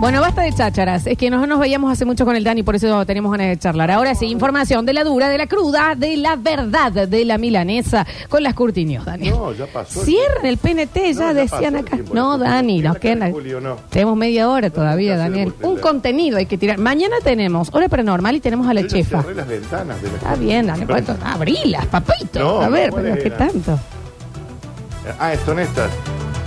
Bueno, basta de chácharas. Es que no nos veíamos hace mucho con el Dani, por eso tenemos ganas de charlar. Ahora sí, información de la dura, de la cruda, de la verdad, de la milanesa, con las curtinios, Dani. No, ya pasó. Cierren el PNT, ya decían pasó el acá. tiempo. No, Dani, ¿Tiene nos quedan. Julio, no? Tenemos media hora todavía, Daniel. Un contenido hay que tirar. Mañana tenemos hora paranormal y tenemos a la Yo ya chefa. cerré las ventanas de la Está bien, Dani. Pero- Abrilas, papito. No, a ver, ¿cuáles pero ¿qué eran? tanto? Ah, es honesta.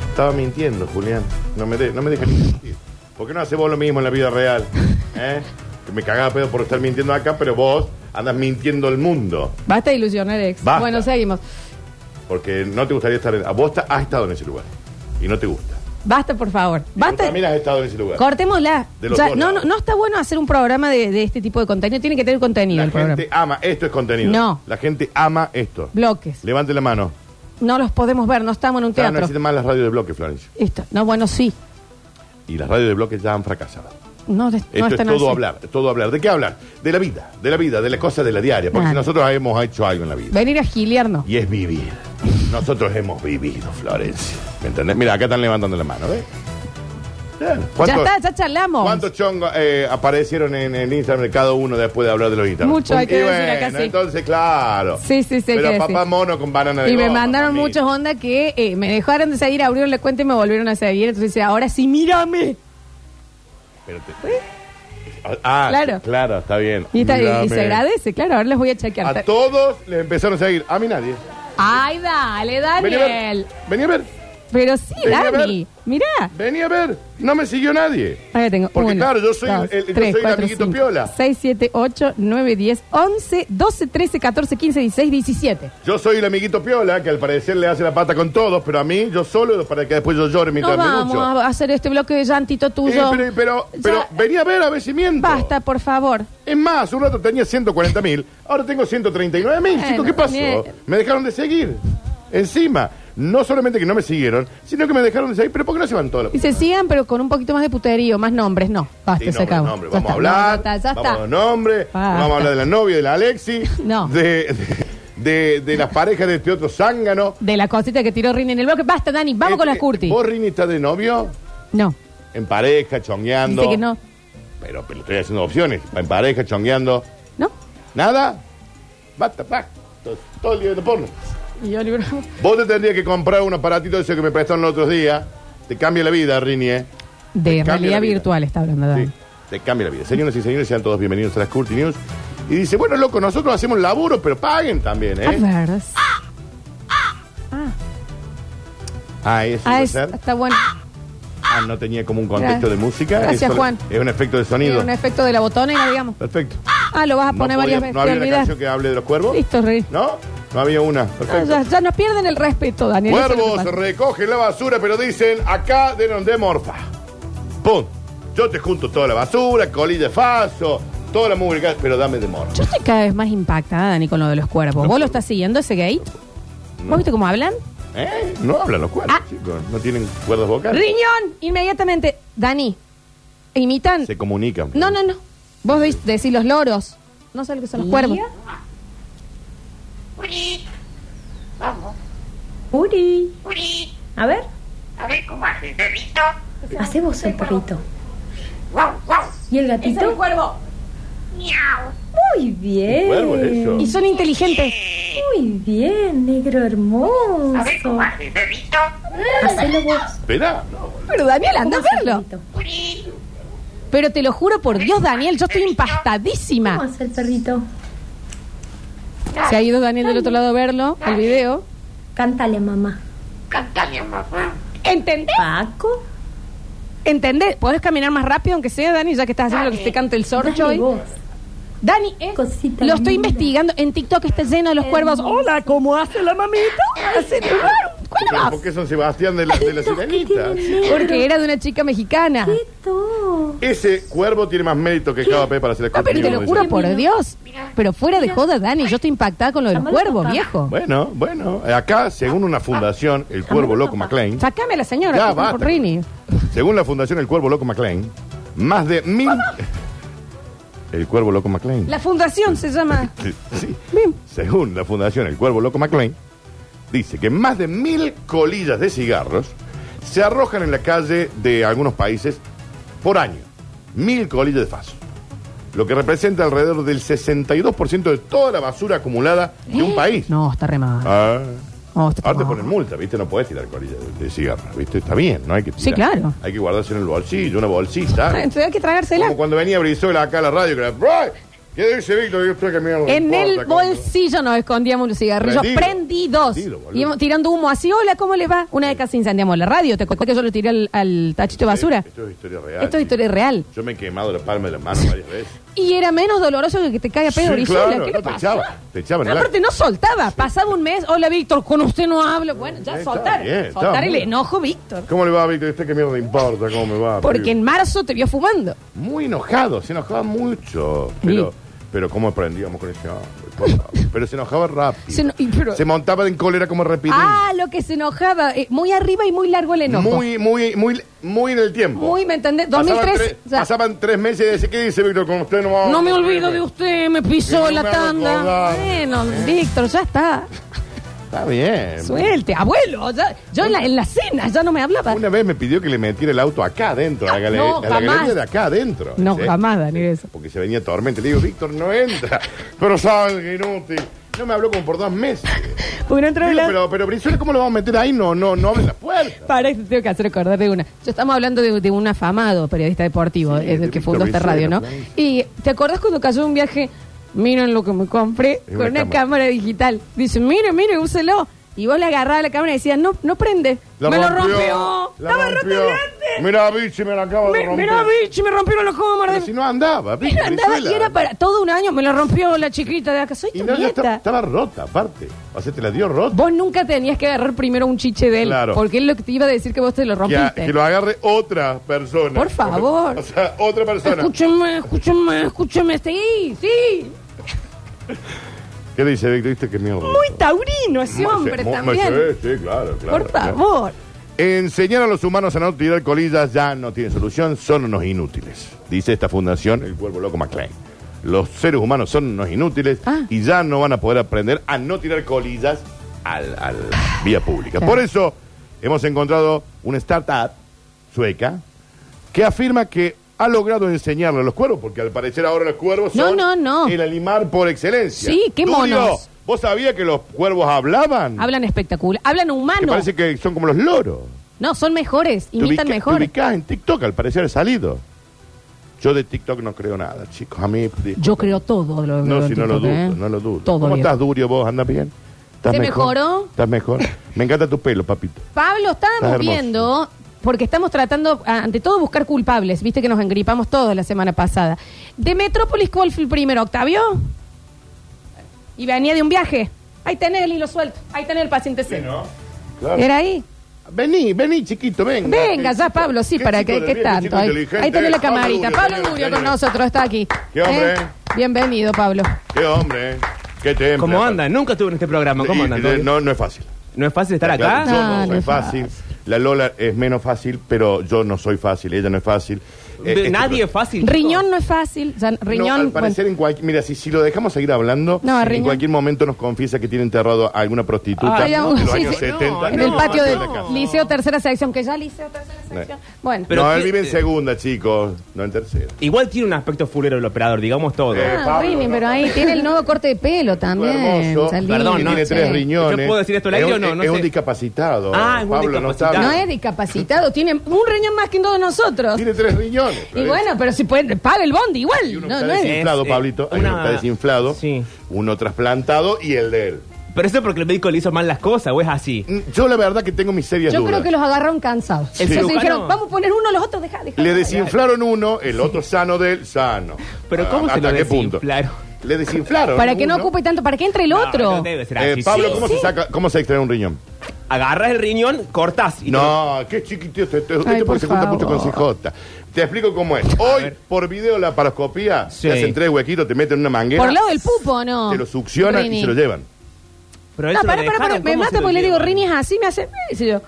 Estaba mintiendo, Julián. No me, de, no me dejes ni mentir. ¿Por qué no haces vos lo mismo en la vida real? ¿Eh? Que me cagaba pedo por estar mintiendo acá, pero vos andas mintiendo el mundo. Basta de ilusionar, ex. Basta. Bueno, seguimos. Porque no te gustaría estar en... a Vos ta- has estado en ese lugar. Y no te gusta. Basta, por favor. Y Basta. También has estado en ese lugar. Cortémosla. De los Ya, dos no, no, lados. no está bueno hacer un programa de, de este tipo de contenido. Tiene que tener contenido La el programa. gente ama... Esto es contenido. No. La gente ama esto. Bloques. Levante la mano. No los podemos ver, no estamos en un Ya no teatro. existen más las radios de bloque, Florencia. Esto. No, bueno, sí. Y las radios de bloque ya han fracasado. No, de- no Esto es todo así. hablar, todo hablar. ¿De qué hablar? De la vida, de la vida, de las cosas de la diaria. Porque si nosotros hemos hecho algo en la vida. Venir a giliarnos. Y es vivir. Nosotros hemos vivido, Florencia. ¿Me entendés? Mira, acá están levantando la mano, ¿ves? Ya ¿Cuántos- está, ya charlamos. ¿Cuántos chongos eh, aparecieron en el Instagram de cada uno después de hablar de los Instagram? Mucho, hay que decir acá, sí. Entonces, claro. Sí, sí, sí, Pero que papá decir. mono con banana de Y me mandaron mami. muchos onda que eh, me dejaron de seguir, abrieron la cuenta y me volvieron a seguir. Entonces ahora sí, mírame. Pero te- Ah, Claro. claro, está bien. Y, está- y Mírame. se agradece, claro, ahora les voy a chequear. A todos les empezaron a seguir. A mí nadie. Ay, dale, Vení a Daniel. Vení a ver. Pero sí, Vení a Dani. Mirá. Vení a ver. No me siguió nadie. Acá tengo Porque uno, claro, yo soy dos, el- yo soy el amiguito piola. 6, 7, 8, 9, 10, 11, 12, 13, 14, 15, 16, 17. Yo soy el amiguito piola que al parecer le hace la pata con todos, pero a mí yo solo para que después yo llore No mientras me vamos lucho. a hacer este bloque de llantito Eh, tuyo. pero, pero, Ya- pero vení a ver a ver si miento. Basta, por favor. Es más, un rato tenía 140 mil, ahora tengo 139 mil. Bueno, Chicos, ¿qué pasó? bien. Me dejaron de seguir. Encima, no solamente que no me siguieron, sino que me dejaron de seguir. ¿Pero por qué no se van todos los Y se sigan, pero con un poquito más de puterío, más nombres. No, basta, se acabó. nombre. Ya Vamos a hablar. no, ya está, ya Vamos a está. dar nombre. Basta. Vamos a hablar de la novia de la Alexi. No. De, de, de- de las parejas de este otro zángano. De la cosita que tiró Rini en el bloque. Basta, Dani, vamos con las eh, curti. ¿Vos, Rini, estás de novio? No, En pareja, chongueando. dice que no. Pero, pero estoy haciendo opciones. En pareja, chongueando. ¿No? ¿Nada? Basta, pa. Todo, todo el día de porno. Y yo libro. Vos te tendrías que comprar un aparatito ese que me prestaron los otros días. Te cambia la vida, Rini, ¿eh? De realidad virtual está hablando, Dani. Sí, te cambia la vida. Señoras y señores, sean todos bienvenidos a las Curti News. Y dice, bueno, loco, nosotros hacemos laburo, pero paguen también, A ¿eh? ver. Ah, eso Ah, puede es- ser. está bueno. Ah, no tenía como un contexto Gracias. de música. Gracias, Es Juan. Es un efecto de sonido. Tiene un efecto de la botonera, digamos. Perfecto. Ah, lo vas a poner varias veces. ¿No había una olvidás. canción que hable de los cuervos? Listo, Rey. ¿No? No había una. Ah, Perfecto. ya, ya nos pierden el respeto, Daniel. Eso es lo que Cuervos pasa. recogen la basura, pero dicen, acá de morfa. ¡Pum! Yo te junto toda la basura, colilla de faso, toda la mugre, pero dame de morfa. Yo estoy cada vez más impactada, Dani, con lo de los cuerpos. ¿Vos lo estás siguiendo ese gay? ¿Vos viste cómo hablan? ¿Eh? No hablan los cuervos, Ah. chicos. No tienen cuerdas vocales. ¡Riñón! Inmediatamente. Dani, imitan. Se comunican. No, no, no. Vos de- decís los loros. No sé lo que son los cuervos. Uri, Uri, a ver, a ver cómo hace el perrito. hacemos el perrito. Guau, guau, ¿Y el gatito? cuervo. miau. Muy bien. cuervo es eso? Y son inteligentes. Muy bien, negro hermoso. A ver cómo hace el perrito. Hacelo vos. Espera. No, Pero Daniel, anda a ¿Cómo hace verlo. Uri, Pero te lo juro por Dios, Daniel, yo estoy ¿Cómo hace el perrito? Se ha ido Daniel del otro lado a verlo, el video. Cántale, mamá. cántale mamá. ¿Entendés? Paco, ¿Entendés? ¿Podés caminar más rápido, aunque sea, Dani, ya que estás haciendo lo que te canta el sorcho dale hoy? vos. Dani, eh, Cosita lo estoy linda. investigando. En TikTok está lleno de los cuervos. Hola, ¿cómo hace la mamita? Hace un ¿Pero. ¿Por qué son Sebastián de la, de la sirenita? Porque era de una chica mexicana. Ese cuervo tiene más mérito que cada P para hacer la Ah, pero te lo juro por Dios. Pero fuera de joda, Dani, yo estoy impactada con lo del cuervo, papá. viejo. Bueno, bueno. Acá, según una fundación, el Cuervo Loco McLean, Sácame a la señora, Ya, que está por basta. Rini. según la fundación El Cuervo Loco McLean, más de mil... El Cuervo Loco McLean. La fundación se llama. Sí, sí. Bien. Según la fundación El Cuervo Loco McLean, dice que más de mil colillas de cigarros se arrojan en la calle de algunos países por año. Mil colillas de faso. Lo que representa alrededor del 62% de toda la basura acumulada de un ¿Eh? país. No, está re mal. Ah. No, está Ahora te mal. ponen multa, ¿viste? No puedes tirar colillas de, de cigarro, ¿viste? Está bien, no hay que tirar. Sí, claro. Hay que guardarse en el bolsillo, una bolsita. Entonces hay que tragársela. Como cuando venía Brizuela acá a la radio, que era, "Ay, ¿qué dice Víctor? Yo que mierda En importa el cómo". bolsillo nos escondíamos los cigarrillos Prendido. prendidos. Prendido, boludo. Íbamos tirando humo así. Hola, ¿cómo le va? Una vez casi incendiamos la radio. ¿Te acuerdas que yo lo tiré al, al tachito de basura? Esto es historia real. Esto es historia real. Yo me he quemado la palma de la mano varias veces. Y era menos doloroso que que te caiga pedo Sí, claro, ¿Qué no, le te pasa? echaba, te echaban el Aparte no soltaba. Pasaba un mes. Hola, Víctor, con usted no hablo. Bueno, ya está soltar. bien, está soltar el enojo, Víctor. ¿Cómo le va, Víctor? ¿Usted qué mierda importa? ¿Cómo me va? Porque pibe? en marzo te vio fumando. Muy enojado, se enojaba mucho. Pero, pero ¿cómo aprendíamos con ese hombre? Pero se enojaba rápido. Se no- y pero- Se montaba en cólera como repito. Ah, lo que se enojaba. eh, muy arriba y muy largo el enojo. Muy, muy, muy, muy en el tiempo. Muy, ¿me entendés? Pasaban 2003. tres- pasaban tres meses y decía, ¿qué dice Víctor? Con usted no va no me olvido de usted, me pisó No la me tanda. Bueno, Víctor, ya está. Está bien. Suelte, abuelo. ya- yo en la, en la cena ya no me hablaba. Una vez me pidió que le metiera el auto acá adentro, a la, gale- No, a la jamás. galería de acá adentro. No, ¿sí? jamás, Daniel, eso. Porque se venía tormenta. Le digo, Víctor, no entra. Pero salga, inútil. No me habló como por dos meses. Porque no entró Digo, la- pero, pero Brizuela, ¿cómo lo vamos a meter ahí? No, no, no abre la puerta. Para que te tengo que hacer acordar de una. Yo estamos hablando de, de un afamado periodista deportivo, Sí, es de el que Víctor fundó esta radio, ¿no? Claro. Y ¿te acordás cuando cayó un viaje? Miren lo que me compré con una cámara. digital. Dice, mire, mire, úselo. Y vos le agarrabas la cámara y decías, no, no prende. La me lo rompió. La Estaba roto rompió. Mira, bicho, me la acaba de Me- romper. Mira, bicho, me rompieron cámara. Pero si no andaba, Mira, andaba y era para todo un año. Me lo rompió la chiquita de acá. Soy Y tu no, ya nieta. estaba, estaba rota, aparte. O sea, te la dio rota. Vos nunca tenías que agarrar primero un chiche de él. Claro. Porque él lo que te iba a decir que vos te lo Que, rompiste. que lo agarre otra persona. Por favor. O sea, otra persona. Escúchame, escúchame, escúchame. Sí, sí. ¿Qué dice Víctor? ¿Viste qué mierda? Muy taurino ese hombre también. Sí, sí, claro, claro. Por claro. favor. Enseñar a los humanos a no tirar colillas ya no tiene solución, son unos inútiles. Dice esta fundación, el Cuervo Loco McLean. Los seres humanos son unos inútiles Ah. y ya no van a poder aprender a no tirar colillas al, al vía pública. Claro. Por eso hemos encontrado una startup sueca que afirma que ha logrado enseñarle a los cuervos, porque al parecer ahora los cuervos No, son no, no. el animal por excelencia. Sí, qué Durio, monos. ¿Vos sabías que los cuervos hablaban? Hablan espectacular. Hablan Que humano. parece que son como los loros. No, son mejores. Te Imitan ubica- te mejor. ubicás en TikTok, al parecer ha salido. Yo de TikTok no creo nada, chicos. A mí. Yo creo todo. Lo, No, lo- si no lo TikTok, dudo, ¿eh? no lo dudo. Todo ¿Cómo bien. estás, Durio, vos? ¿Andas bien? ¿Estás ¿Se mejor? mejoró? ¿Estás mejor? Me encanta tu pelo, papito. Pablo, Estás estábamos hermoso. viendo, porque estamos tratando, ante todo, buscar culpables. Viste que nos engripamos todos la semana pasada. De Metrópolis, ¿cuál fue el primero? ¿Octavio? Y venía de un viaje. Ahí tenés el hilo suelto. Ahí tenés el paciente C. Claro. ¿Era ahí? Vení, vení, chiquito, venga. Venga, ya, chico- Pablo, sí, qué para que, ¿qué tanto? Ahí, ahí tenés la Pablo camarita. Pablo Durio con nosotros, está aquí. Qué hombre, ¿Eh? ¿eh? Bienvenido, Pablo. Qué hombre, qué temple. ¿Cómo andan? Nunca estuve en este programa. ¿Cómo andan? No, no es fácil. ¿No es fácil estar acá? No, no, no soy es fácil. La Lola es menos fácil, pero yo no soy fácil. Ella no es fácil. Eh, este- Nadie es fácil. Riñón no es fácil. riñón. No, al bueno, parecer en cualquier... Mira, si, si lo dejamos seguir hablando, No, en riñón. cualquier momento nos confiesa que tiene enterrado a alguna prostituta de no, los sí, años sí, 70. en no, el patio de del. Liceo Tercera Sección, que ya Liceo Tercera Sección. Bueno, Pero no, que- él vive en eh, segunda, chicos, no en tercera. Igual tiene un aspecto fulero el operador, digamos todo. Eh, Ah, Pablo, Rini, no. pero ahí tiene el nuevo corte de pelo también. hermoso. Salí, Perdón, Que no tiene sé. tres riñones. ¿Yo puedo decir esto al aire Es o un- no? No es un sé. discapacitado. Ah, es un Pablo, no discapacitado. sabe. No es discapacitado, tiene un riñón más que todos nosotros. Tiene tres riñones. Y bueno, pero si puede, paga el bondi igual. Y uno No, está no es. desinflado, Es, eh, Pablito. Hay uno una- está desinflado. Sí. Uno trasplantado y el de él. Pero eso es porque el médico le hizo mal las cosas, o es así. Mm, Yo la verdad que tengo mis serias Yo dudas. creo que los agarraron cansados. El Entonces cirujano- dijeron, vamos a poner uno, los otros deja, deja. Le desinflaron uno, el otro sano de él, sano. Pero ¿cómo Ah, se lo ¿Hasta qué punto? desinflaron? Le desinflaron. Para que no uno. ocupe tanto, para que entre el No, otro. no debe ser Eh, así. Pablo, Sí. ¿cómo, sí. Se saca, ¿cómo se extrae un riñón? Agarras el riñón, cortás. y No, qué chiquitito. Este, este, Ay, este por porque se junta mucho con CJ. Te explico cómo es. Hoy, ver. por video la paroscopía, Sí. te hacen tres huequitos, te meten una manguera, Por el lado del pupo, ¿no? te lo succionan Rini. y se lo llevan. Pero él no, se lo para, para, para, dejaron, me ¿cómo mata lo porque le digo, llevan? Rini es así, me hace. dice yo,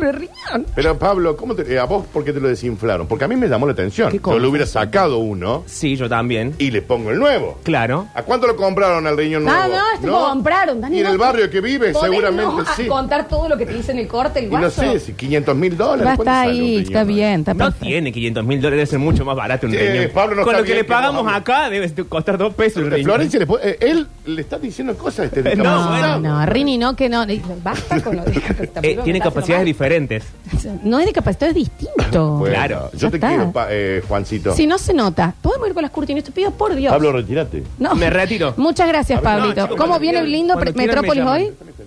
"Me riñón". Pero Pablo, ¿cómo te, eh, ¿a vos por qué te lo desinflaron? Porque a mí me llamó la atención. ¿Qué Yo cosa? le hubiera sacado uno Sí, yo también. y le pongo el nuevo. Claro. ¿A cuánto lo compraron al riñón nuevo? Ah, no, este lo compraron, Dani. Y en no el barrio que vive, ¿Podés seguramente no a- sí. contar todo lo que te dice en el corte, el Y no guaso? sé, si 500 mil dólares. Va a ¿cuánto estar sale un ahí, riñón está bien, está No perfecto. tiene 500 mil dólares, debe ser mucho más barato un Sí, riñón. Pablo, no Con está lo que bien le que pagamos acá debe costar dos pesos el De riñón. Florencia, le pu- eh, él le está diciendo cosas este No. No, Rini no, que no. Basta con lo de. Eh, tiene capacidades diferentes. No es discapacidad, es distinto. Bueno, Claro. Yo te está. quiero, pa- eh, Juancito. Si no se nota, podemos ir con las cortinas. Te pido por Dios. Pablo, retírate. No. Me retiro. Muchas gracias, A ver, no, Pablito. chicos, ¿Cómo cuando viene quieran- lindo cuando Pre- quieran me Metrópolis llaman. hoy?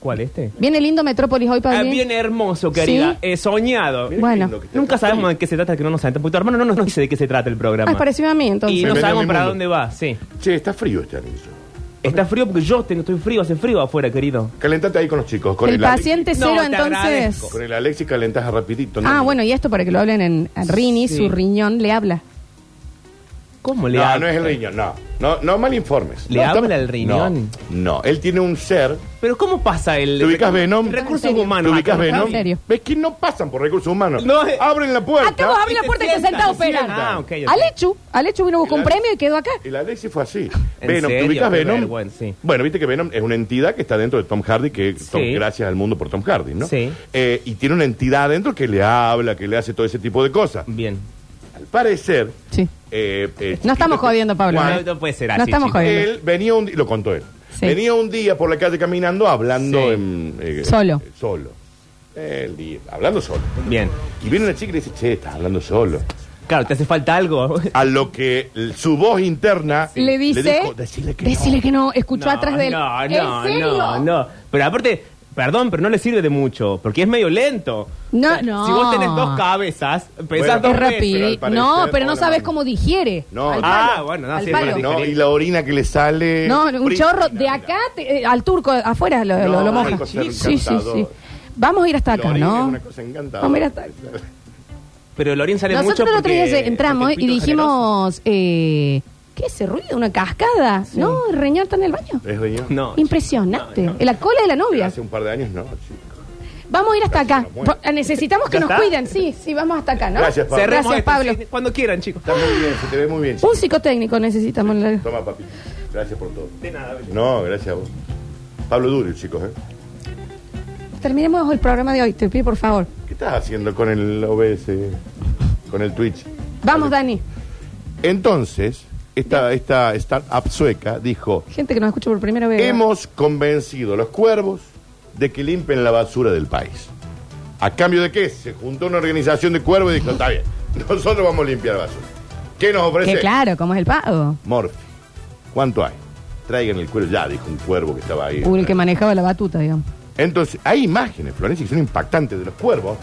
¿Cuál este? ¿Viene lindo Metrópolis hoy, Ah, Pablín? bien hermoso, querida. Sí. He soñado. Mira Bueno. qué lindo que está Nunca el sabemos de qué se trata que no nos sentamos. Porque tu hermano no nos dice de qué se trata el programa. Ah, pareció a mí, entonces. y no sabemos mi para mundo. dónde va, sí. Che, está frío este anillo. Está frío porque yo tengo, estoy frío, hace frío afuera, querido. Calentate ahí con los chicos. Con el el, paciente cero, te entonces. agradezco. Con el Alexis calentás rapidito. ¿no? Ah, bueno, y esto para que lo hablen en en Rini, Sí. su riñón le habla. ¿Cómo le No, habla? no es el riñón, no. No, no mal informes. ¿Le No, habla estamos- el riñón? No, no, él tiene un ser. Pero ¿cómo pasa el... ¿Te ubicas Venom? Recursos ¿En serio? humanos. ¿Te ubicas acá, Venom? ¿En serio? ¿Ves que no pasan por recursos humanos? No, eh. Abren la puerta. Acá vos abrí la puerta y te. Ah, ok, ok. Alechu, Alechu vino a buscar un premio y quedó acá. El Alexis fue así. ¿En Venom, ¿te serio? ubicas Qué Venom? vergüenza, sí. Bueno, viste que Venom es una entidad que está dentro de Tom Hardy, que Tom- Sí. gracias al mundo por Tom Hardy, ¿no? Sí. Eh, y tiene una entidad adentro que le habla, que le hace todo ese tipo de cosas. Bien. Al parecer, Sí. eh, eh, No estamos chiquito, jodiendo, Pablo. Juan, ¿eh? No, no puede ser No así, estamos chicos. jodiendo. Él venía un día, lo contó él. Sí. Venía un día por la calle caminando, hablando Sí. en, eh, Solo. eh, solo. El día, hablando solo. Bien. Y viene una chica y le dice, che, estás hablando solo. Claro, te hace falta algo. A lo que l- su voz interna Le dice. dijo, decirle que decile no. que no, escuchó No, atrás de él. No, ¿En no, serio? no, no. Pero aparte, perdón, pero no le sirve de mucho, porque es medio lento. No, no. Si vos tenés dos cabezas, pensás Bueno, dos Es veces. rápido. pero al parecer, No, pero no hola, sabes cómo digiere. No, Al ah, palo. bueno, no, Al sí, es palo. No, y la orina que le sale. No, un prístina, chorro de mira. acá te- eh, al turco, afuera lo, No, lo, lo una moja. Sí, sí, sí. Vamos a ir hasta La acá, orina es ¿no? una cosa encantadora. Vamos a ir hasta acá. Pero Lorín sale mucho Nosotros el otro día entramos porque y el pito es generoso. dijimos, eh, ¿qué es ese ruido? ¿Una cascada? No, el reñón está en el baño. ¿Es riñón? No. Impresionante. No, no. En la cola de la novia. Hace un par de años no, chico. Vamos a ir hasta acá. Necesitamos que ¿Ya nos está? cuiden. Sí, sí, vamos hasta acá, ¿no? Gracias, Pablo. Cerremos Gracias, esto, Pablo. sí, cuando quieran, chicos. Está muy bien, se te ve muy bien. Un psicotécnico necesitamos. la- Toma, papi. Gracias por todo. De nada. No, gracias a vos. Pablo Duro, chicos, ¿eh? Terminemos el programa de hoy, te pido por favor. ¿Qué estás haciendo con el OBS? Con el Twitch. Vamos, Dani. Entonces, esta, esta startup sueca dijo: Gente que nos escucha por primera vez. Hemos convencido a los cuervos de que limpien la basura del país. ¿A cambio de qué? Se juntó una organización de cuervos y dijo: Está bien, nosotros vamos a limpiar la basura. ¿Qué nos ofrece? Que claro, ¿cómo es el pago? Morfi. ¿Cuánto hay? Traigan el cuervo. Ya, dijo un cuervo que estaba ahí. El que manejaba la batuta, digamos. Entonces, hay imágenes, Florencia, que son impactantes de los cuervos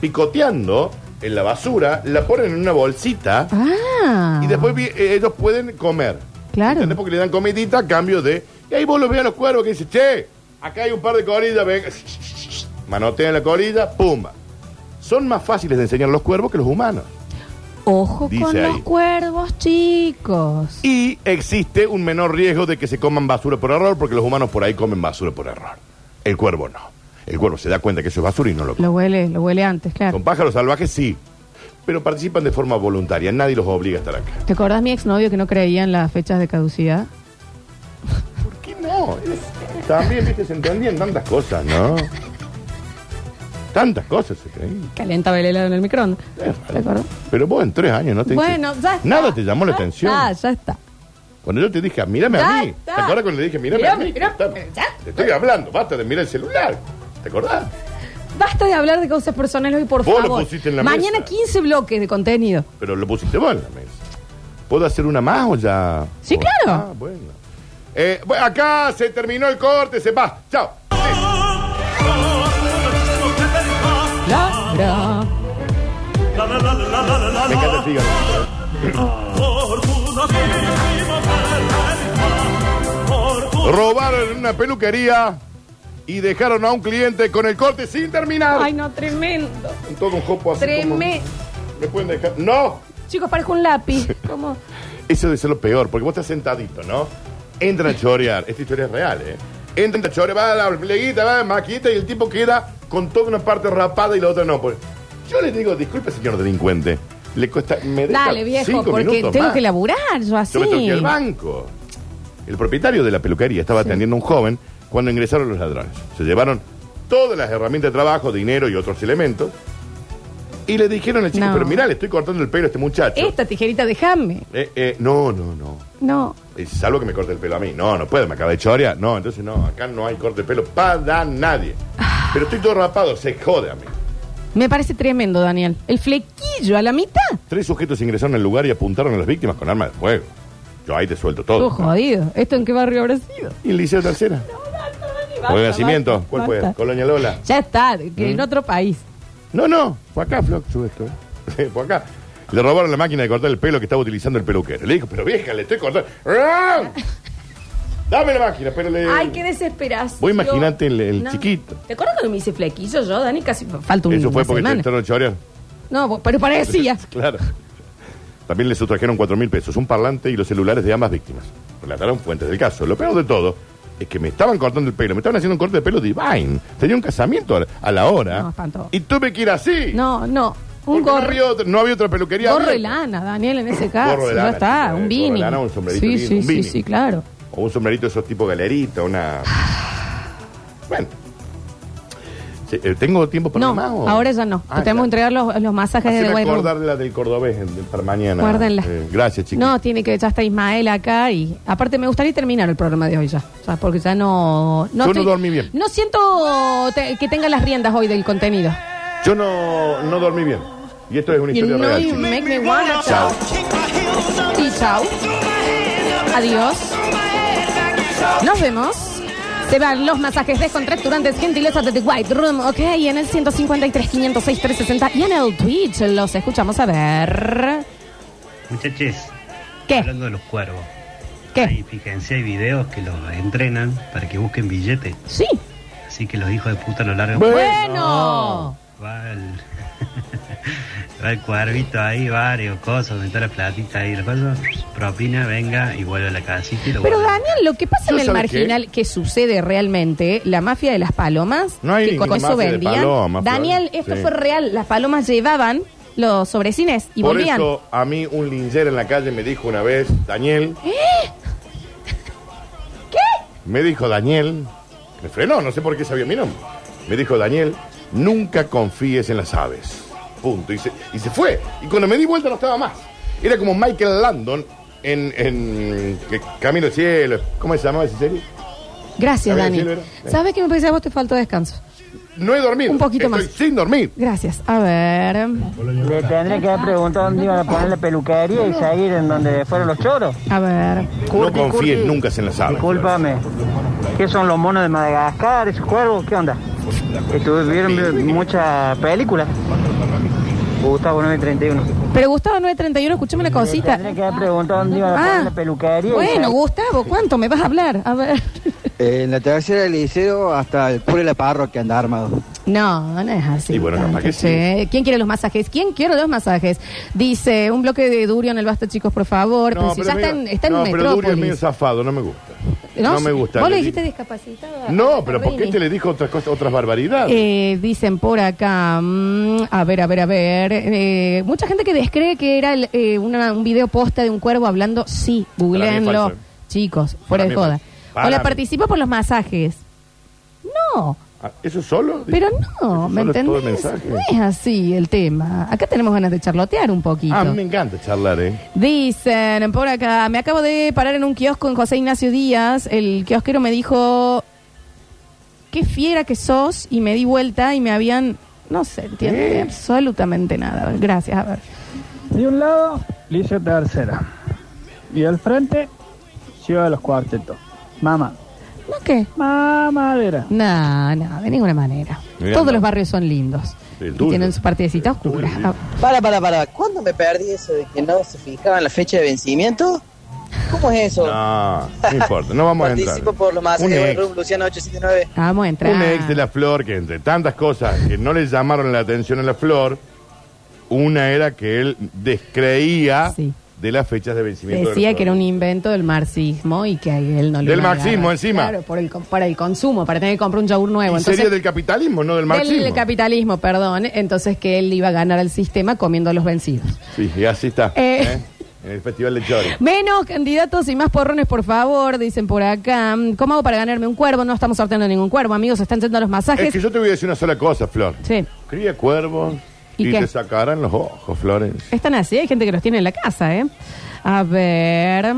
picoteando en la basura, la ponen en una bolsita Ah. y después vi- eh, ellos pueden comer. Claro. ¿Entendés? Porque le dan comidita a cambio de. Y ahí vos lo ves a los cuervos que dicen, che, acá hay un par de corillas, venga. Manotean la corilla, pumba. Son más fáciles de enseñar los cuervos que los humanos. Ojo Dice con ahí. los cuervos, chicos. Y existe un menor riesgo de que se coman basura por error, porque los humanos por ahí comen basura por error. El cuervo no. El cuervo se da cuenta que eso es basura y no lo come. Lo huele, lo huele antes, claro. Con pájaros salvajes sí, pero participan de forma voluntaria. Nadie los obliga a estar acá. ¿Te acordás mi exnovio que no creía en las fechas de caducidad? ¿Por qué no? Es- También, viste, se entendían tantas cosas, ¿no? Tantas cosas se creían. Calentaba el helado en el microondas. ¿Te acuerdas? Pero vos en tres años no te Bueno, ya está. Nada te llamó la Ya atención. está, ya está. Cuando yo te dije, "Ah, mírame Ya a mí. está. ¿Te acuerdas cuando le dije, mírame Mirame, a mí? mirame, Está- ya. Te estoy hablando, basta de mirar el celular. ¿Te acordás? Basta de hablar de cosas personales hoy, por Vos lo favor. pusiste en la Mañana mesa. 15 bloques de contenido. Pero lo pusiste vos en la mesa. ¿Puedo hacer una más o ya? Sí, o- claro. Ah, bueno. Eh, bueno, acá se terminó el corte, se va. Chao. Claro. Me encanta el fígado. Robaron en una peluquería y dejaron a un cliente con el corte sin terminar. Ay, no, tremendo. Con todo un jopo así como- Tremendo. ¿Me pueden dejar? ¡No! Chicos, parezco un lápiz. ¿Cómo? Eso debe ser lo peor, porque vos estás sentadito, ¿no? Entran a chorear. Esta historia es real, ¿eh? Entra chore, va la pleguita, va maquita y el tipo queda con toda una parte rapada y la otra no. Pues, yo le digo, disculpe, señor delincuente. Le cuesta. Me deja Dale, viejo, cinco porque minutos tengo más. que laburar yo así. Yo me tengo que ir al banco. El propietario de la peluquería estaba atendiendo a un joven cuando ingresaron los ladrones. Se llevaron todas las herramientas de trabajo, dinero y otros elementos. Y le dijeron al chico, No. pero mirá, le estoy cortando el pelo a este muchacho. Esta tijerita, déjame. Eh, eh, no, no, no. No. Salvo que me corte el pelo a mí. No, no puede, me acaba de chorear. No, entonces no, acá no hay corte de pelo para nadie. Pero estoy todo rapado, se jode a mí. Me parece tremendo, Daniel. El flequillo a la mitad. Tres sujetos ingresaron al lugar y apuntaron a las víctimas con armas de fuego. Yo ahí te suelto todo. Todo jodido. ¿Esto en qué barrio habrá sido? ¿Y el Liceo Tercera? ¿O de nacimiento? ¿Cuál fue? Colonia Lola. Ya está, que en otro país. No, no, fue acá, Flox, sube esto, ¿eh? fue acá. Le robaron la máquina de cortar el pelo que estaba utilizando el peluquero. Le dijo, pero vieja, le estoy cortando. ¡Ah! Dame la máquina, pero le. Ay, qué desesperación. Vos imaginate el- el chiquito. ¿Te acuerdas cuando me hice flequillo yo, Dani? Casi falta un Eso fue porque te entraron a chorear. No, vos- pero parecía. Claro. También le sustrajeron cuatro mil pesos, un parlante y los celulares de ambas víctimas. Relataron fuentes del caso. Lo peor de todo es que me estaban cortando el pelo, me estaban haciendo un corte de pelo divine. Tenía un casamiento a, a la hora. No, espantoso. y tuve que ir así. No, no. Un Porque no gorro. había, otra, no había otra peluquería. Gorro de abierta. lana, Daniel, en ese caso. Ya está, eh, un gorro de lana, un sombrerito sí, lindo, sí, un sí, beanie. sí, claro. O un sombrerito de esos tipo galerita, una. Bueno. Sí, eh, ¿Tengo tiempo para No, más? o? ahora ya no. Ah, Te tenemos que entregar los, los masajes Haceme de White Room. acordar de la del cordobés en- para mañana. Guárdenla. Eh, gracias, chicos. No, tiene que, ya está Ismael acá y aparte me gustaría terminar el programa de hoy ya. O sea, porque ya no... Yo no dormí bien. No siento te- que tenga las riendas hoy del contenido. Yo no, no dormí bien. Y esto es una You historia know real. you chicos. make me wanna Chao. Y chao. Adiós. Nos vemos. Se van los masajes descontracturantes, gentileza de The White Room, ok, y en el 153, 506, 360 y en el Twitch los escuchamos a ver. Muchachos, ¿Qué? hablando de los cuervos. ¿Qué? Ahí, fíjense, hay videos que los entrenan para que busquen billetes. Sí. Así que los hijos de puta lo largan. Bueno. Va el, va el cuervito ahí, varios cosas, meter la platita ahí, las cosas, propina, venga y vuelve a la casita y lo Pero guarda. Daniel, lo que pasa ¿Tú en el sabes marginal, que sucede realmente, la mafia de las palomas, No hay que con ninguna eso mafia de vendían. palomas, Daniel, Flor. esto Sí. fue real, las palomas llevaban los sobrecines y Por volvían. eso a mí un lincher en la calle me dijo una vez, Daniel. ¿Qué? Me dijo Daniel. Me frenó, no sé por qué sabía mi nombre. Me dijo Daniel, nunca confíes en las aves. Punto. Y se, y se fue. Y cuando me di vuelta no estaba más. Era como Michael Landon en, en que- Camino al Cielo. ¿Cómo se llamaba esa serie? Gracias, Dani. Sí. ¿Sabes qué me parece a vos te faltó descanso? No he dormido. Un poquito Estoy más. sin dormir. Gracias. A ver. Le tendré que haber preguntado dónde iban a poner la peluquería y seguir en donde fueron los choros. A ver. No confíes Curti, nunca en las aves. Discúlpame. ¿Qué son los monos de Madagascar, esos cuervos? ¿Qué onda? ¿Estuvieron muchas películas? Gustavo 931. Pero Gustavo 931, escúchame una cosita. Tendré que haber preguntado dónde iban a Ah, la peluquería. y bueno, Gustavo, ¿cuánto me vas a hablar? A ver. En la tercera del liceo hasta el cura de la parroquia anda armado. No, no es así. Y bueno, capaz tanto, que sí. che. ¿Quién quiere los masajes? ¿Quién quiere los masajes? Dice, un bloque de Durio en el Basta, chicos, por favor. pero si ya en, medio- está en no, pero Duri es Metrópolis. medio zafado, no me gusta. No, me gusta. ¿Vos le di- dijiste discapacitado? a- No, pero ¿por qué Rini? te le dijo otras cosas, otras barbaridades? Eh, dicen por acá, mm, a ver, a ver, a ver. eh, mucha gente que descree que era el, eh, una- un video posta de un cuervo hablando. Sí, es googleenlo. falso. Chicos, fuera Para de mí joda. falso. Para Hola, mí. participo por los masajes. No, Ah, ¿Eso solo? pero no, ¿me entendés? No es así el tema. Acá tenemos ganas de charlotear un poquito. Ah, a mí me encanta charlar, ¿eh? Dicen por acá, me acabo de parar en un kiosco en José Ignacio Díaz. El kiosquero me dijo, qué fiera que sos, y me di vuelta y me habían, no sé, entiende absolutamente nada. Gracias, a ver. De un lado, Liceo Tercera. Y al frente, Ciudad de los Cuartetos. Mamá. ¿No qué? Mamadera. No, no, de ninguna manera. Mirá, Todos no. los barrios son lindos. El Y tuyo. tienen su partecita oscura. Para, para, para. ¿Cuándo me perdí eso de que no se fijaba en la fecha de vencimiento? ¿Cómo es eso? No, no importa, no vamos a entrar. Participo por los más Un ex. Room, Luciano 879. Vamos a entrar. Un ex de la flor que entre tantas cosas que no le llamaron la atención a la flor, una era que él descreía Sí. De las fechas de vencimiento. Decía de que era un invento del marxismo y que a él no le Del iba a marxismo agarrar. encima. Claro, por el, para el consumo, para tener que comprar un yogur nuevo. Y Entonces, sería del capitalismo, no del marxismo. del capitalismo, perdón. Entonces que él iba a ganar al sistema comiendo a los vencidos. Sí, y así está. Eh. ¿eh? En el Festival de Chori. Menos candidatos y más porrones, por favor, dicen por acá. ¿Cómo hago para ganarme un cuervo? No estamos sorteando ningún cuervo, amigos. Están yendo a los masajes. Es que yo te voy a decir una sola cosa, Flor. Sí. Cría cuervos ¿Y y, qué? te sacarán los ojos, Flores. Están así, hay gente que los tiene en la casa, ¿eh? A ver.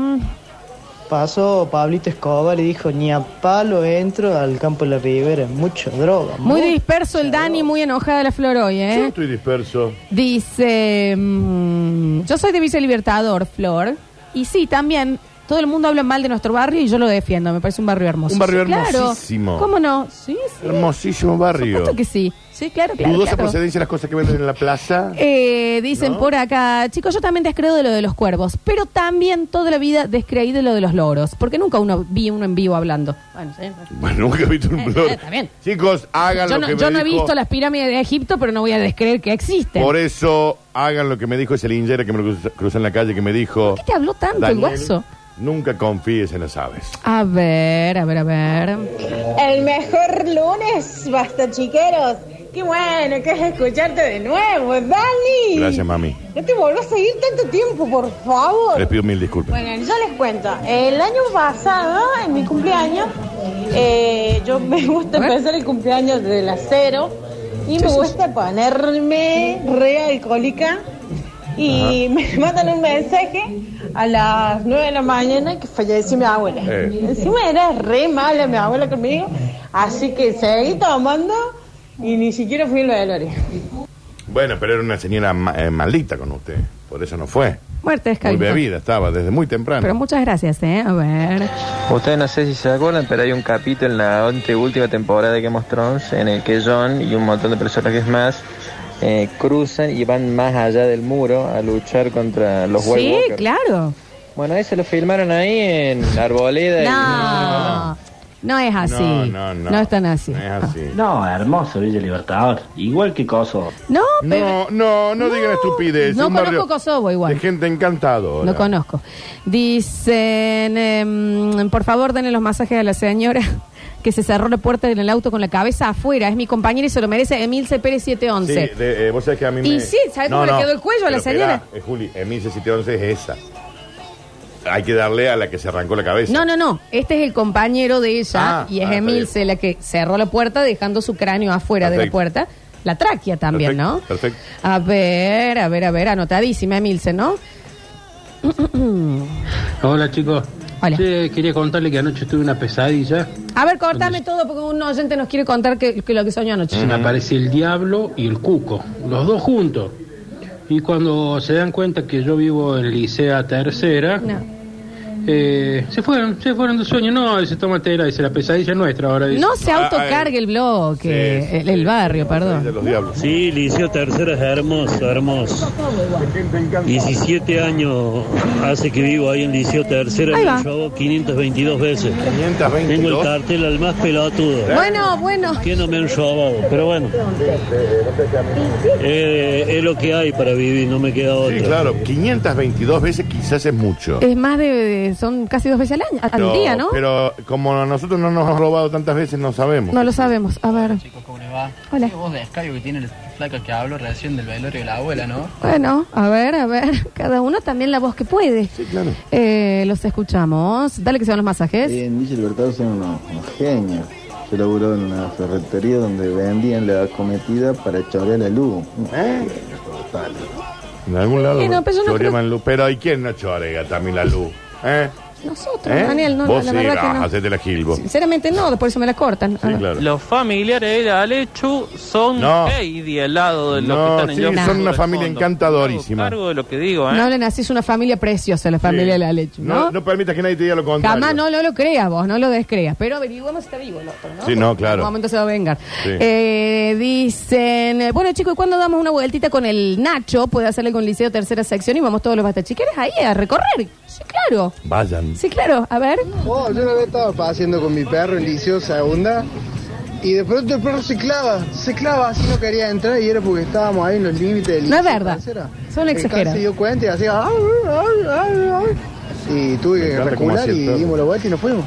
Pasó Pablito Escobar y dijo, ni a palo entro al campo de la Ribera, mucho droga. Muy mucho". disperso el Dani, muy enojada la Flor hoy, Yo ¿eh? estoy disperso. Dice, mm, yo soy de Vice Libertador, Flor. Y sí, también, todo el mundo habla mal de nuestro barrio y yo lo defiendo. Me parece un barrio hermoso. Un barrio hermosísimo. ¿Cómo no? Sí, sí. Hermosísimo Por barrio. supuesto que sí. Sí, claro, claro. Dudosa claro. procedencia las cosas que venden en la plaza. Eh, dicen ¿No? por acá, chicos, yo también descreo de lo de los cuervos, pero también toda la vida descreí de lo de los loros, porque nunca uno vi uno en vivo hablando. Bueno, sí. Bueno, nunca he visto un Eh, blog. eh, está bien. Chicos, hagan Yo lo no, que yo me no he visto las pirámides de Egipto, pero no voy a descreer que existen. Por eso, hagan lo que me dijo ese linjera que me cruzó en la calle, que me dijo... ¿Por qué te habló tanto el guaso? Nunca confíes en las aves. A ver, a ver, a ver. El mejor lunes, basta chiqueros. Qué bueno que es escucharte de nuevo, Dani. Gracias, mami. No te vuelvas a seguir tanto tiempo, por favor. Les pido mil disculpas. Bueno, yo les cuento. El año pasado, en mi cumpleaños, eh, yo me gusta empezar el cumpleaños desde las cero y me gusta ponerme re alcohólica. Y me mandan un mensaje a las 9 de la mañana que falleció mi abuela. Eh. Encima era re mala mi abuela conmigo, así que seguí tomando y ni siquiera fui al velorio. Bueno, pero era una señora ma- eh, maldita con usted. Por eso no fue. Muerte es Muy bebida estaba desde muy temprano. Pero muchas gracias, ¿eh? A ver. Ustedes no sé si se acuerdan, pero hay un capítulo en la anteúltima temporada de Game of Thrones en el que John y un montón de personajes más eh, cruzan y van más allá del muro a luchar contra los White Sí, Walkers. claro. Bueno, ese lo filmaron ahí en Arboleda. y- No, no es así. No, no, no. No es tan así. No es así. No, hermoso Villa Libertador. Igual que Kosovo. No, pero- No, no, no digan estupidez. no un barrio conozco Kosovo igual. De gente encantadora. No conozco. Dicen, em, por favor, denle los masajes a la señora que se cerró la puerta del auto con la cabeza afuera. Es mi compañera y se lo merece Emilce Pérez Sí, 711. de- eh, vos sabés que a mí Y me... sí, ¿sabés cómo le quedó el cuello a la señora? esperá, eh, Juli, Emil 711 es esa. Hay que darle a la que se arrancó la cabeza. No, no, no. Este es el compañero de ella Ah, y es ah, está Emilce la que cerró la puerta dejando su cráneo afuera de la Perfecto. puerta. La tráquea también, Perfecto, ¿no? Perfecto. A ver, a ver, a ver, anotadísima Emilce, ¿no? Hola chicos. Hola. Che, quería contarle que anoche tuve una pesadilla. A ver, cortame todo porque un oyente nos quiere contar que, que lo que soñó anoche. Se me aparece el diablo y el cuco, los dos juntos. Y cuando se dan cuenta que yo vivo en Licea Tercera. Eh, se fueron, se fueron de sueño. No, dice toma tela, dice la pesadilla es nuestra ahora. Dice. No se autocargue el bloque, el, el barrio, perdón. Sí, Liceo Tercera es hermoso, hermoso. 17 años hace que vivo ahí en Liceo Tercera. Ahí Me va. han robado 522 veces. 522. Tengo el cartel al más pelotudo. Bueno, bueno. Que no me han robado, pero bueno. Eh, es lo que hay para vivir, no me queda otra. Sí, claro, 522 veces quizás es mucho. Es más de, son casi dos veces al año, al Pero- día, ¿no? Pero como a nosotros no nos han robado tantas veces, no sabemos. No lo sabemos. A ver. ¿Cómo le va? Hola. Qué voz de escabio que tiene el flaco que habló recién del velorio de la abuela, ¿no? Bueno, a ver, a ver. Cada uno también la voz que puede. Sí, claro. Eh, los escuchamos. Dale que se van los masajes. En Villa Libertador son unos, unos genios. Yo laburaba en una ferretería donde vendían la cometida para chorear la luz. ¿Eh? En algún lado Sí, no, pero yo no choreaban luz. Pero ¿y quién no chorega también la luz? ¿Eh? Nosotros, ¿Eh? Daniel, no, Vos la sí, verdad ah, que no. hacete la gil, vos. Sinceramente no, por eso me la cortan. Los familiares de Alechu son No. Heidi al lado de los No, que están en sí, Yahoo son una familia fondo. encantadorísima. Me hago cargo de lo que digo, ¿eh? No hablen así, es una familia preciosa, la familia de la leche, ¿no? No, no permitas que nadie te diga lo contrario. Jamás no, no lo creas vos, no lo descreas. Pero averiguamos si está vivo el otro, ¿no? Sí, no, claro. En algún momento se va a vengar. Sí. Eh, dicen, bueno chicos, ¿y cuándo damos una vueltita con el Nacho? Puede hacerle con Liceo tercera sección y vamos todos los bastachiqueres ahí a recorrer. Sí, claro. Vayan. Sí, claro. A ver. Oh, yo una vez estaba paseando con mi perro en Liceo Segunda y de pronto el perro se clava, se clava, así no quería entrar y era porque estábamos ahí en los límites del No es Liceo verdad. Tercera. Son se dio cuenta y hacía. "Ay, ay, ay, ay". Y tuve que recular y dimos la vuelta y nos fuimos.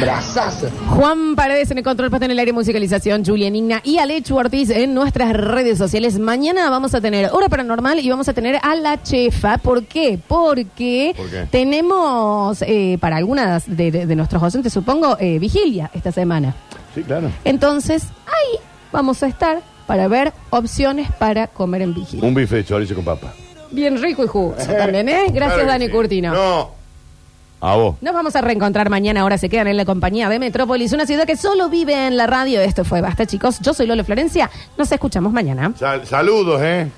Brazazo. Juan Paredes en el control puesto en el aire musicalización, Julián Igna y Alechu Ortiz en nuestras redes sociales. Mañana vamos a tener hora paranormal y vamos a tener a la chefa. ¿Por qué? Porque ¿Por qué? tenemos eh, para algunas de, de- de nuestros docentes, supongo, eh, vigilia esta semana. Sí, claro. Entonces, ahí vamos a estar para ver opciones para comer en vigilia. Un bife de chorizo con papa. Bien rico y jugoso también, ¿eh? Gracias, Claro Dani sí. Curtino. No. A vos. Nos vamos a reencontrar mañana. Ahora se quedan en la compañía de Metrópolis, una ciudad que solo vive en la radio. Esto fue Basta, chicos. Yo soy Lolo Florencia. Nos escuchamos mañana. Sal- saludos, ¿eh?